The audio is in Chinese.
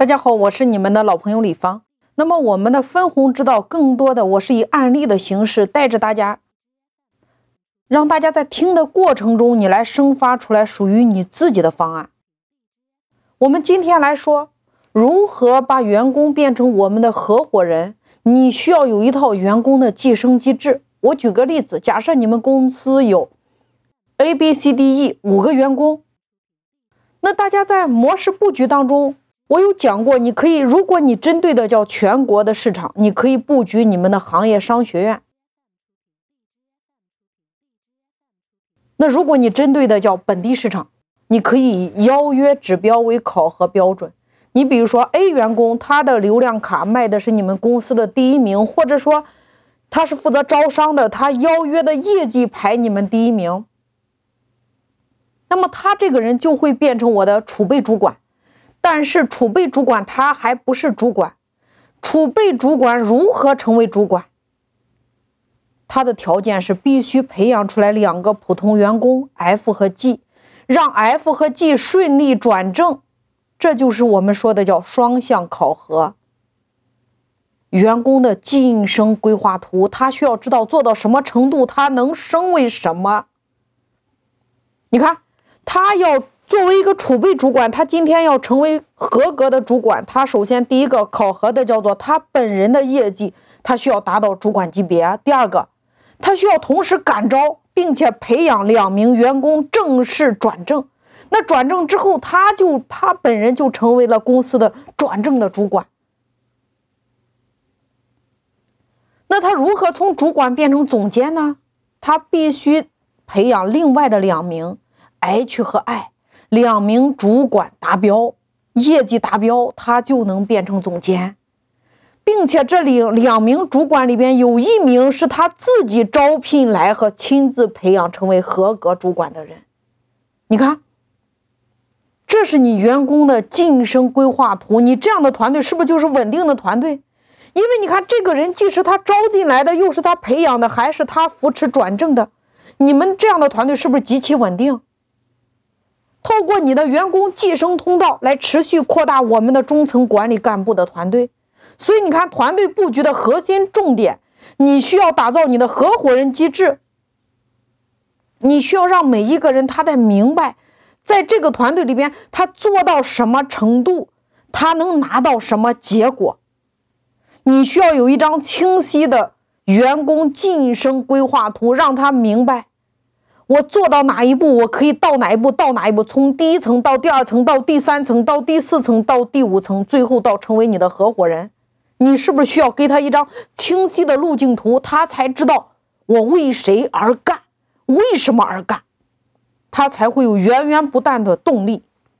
大家好，我是你们的老朋友李芳。那么我们的分红之道，更多的我是以案例的形式带着大家，让大家在听的过程中，你来生发出来属于你自己的方案。我们今天来说，如何把员工变成我们的合伙人？你需要有一套员工的晋升机制。我举个例子，假设你们公司有 A、B、C、D、E 五个员工，那大家在模式布局当中。我有讲过，你可以，如果你针对的叫全国的市场，你可以布局你们的行业商学院。那如果你针对的叫本地市场，你可以以邀约指标为考核标准。你比如说 A 员工，他的流量卡卖的是你们公司的第一名，或者说他是负责招商的，他邀约的业绩排你们第一名，那么他这个人就会变成我的储备主管。但是储备主管他还不是主管，储备主管如何成为主管？他的条件是必须培养出来两个普通员工 F 和 G，让 F 和 G 顺利转正，这就是我们说的叫双向考核。员工的晋升规划图，他需要知道做到什么程度，他能升为什么？你看，他要。作为一个储备主管，他今天要成为合格的主管，他首先第一个考核的叫做他本人的业绩，他需要达到主管级别。第二个，他需要同时感召并且培养两名员工正式转正。那转正之后，他就他本人就成为了公司的转正的主管。那他如何从主管变成总监呢？他必须培养另外的两名 H 和 I。两名主管达标，业绩达标，他就能变成总监，并且这里两名主管里边有一名是他自己招聘来和亲自培养成为合格主管的人。你看，这是你员工的晋升规划图。你这样的团队是不是就是稳定的团队？因为你看，这个人既是他招进来的，又是他培养的，还是他扶持转正的，你们这样的团队是不是极其稳定？透过你的员工晋升通道来持续扩大我们的中层管理干部的团队，所以你看团队布局的核心重点，你需要打造你的合伙人机制，你需要让每一个人他在明白，在这个团队里边他做到什么程度，他能拿到什么结果，你需要有一张清晰的员工晋升规划图，让他明白。我做到哪一步，我可以到哪一步，到哪一步，从第一层到第二层，到第三层，到第四层，到第五层，最后到成为你的合伙人，你是不是需要给他一张清晰的路径图，他才知道我为谁而干，为什么而干，他才会有源源不断的动力。